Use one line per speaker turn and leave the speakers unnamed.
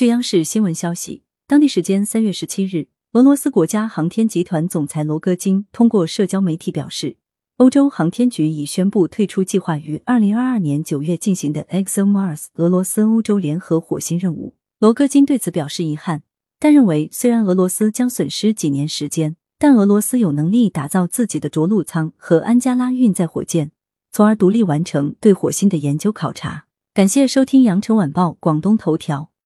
据央视新闻消息，当地时间三月十七日，俄罗斯国家航天集团总裁罗戈金通过社交媒体表示，欧洲航天局已宣布退出计划于二零二二年九月进行的 ExoMars 俄罗斯欧洲联合火星任务。罗戈金对此表示遗憾，但认为虽然俄罗斯将损失几年时间，但俄罗斯有能力打造自己的着陆舱和安加拉运载火箭，从而独立完成对火星的研究考察。感谢收听羊城晚报广东头条。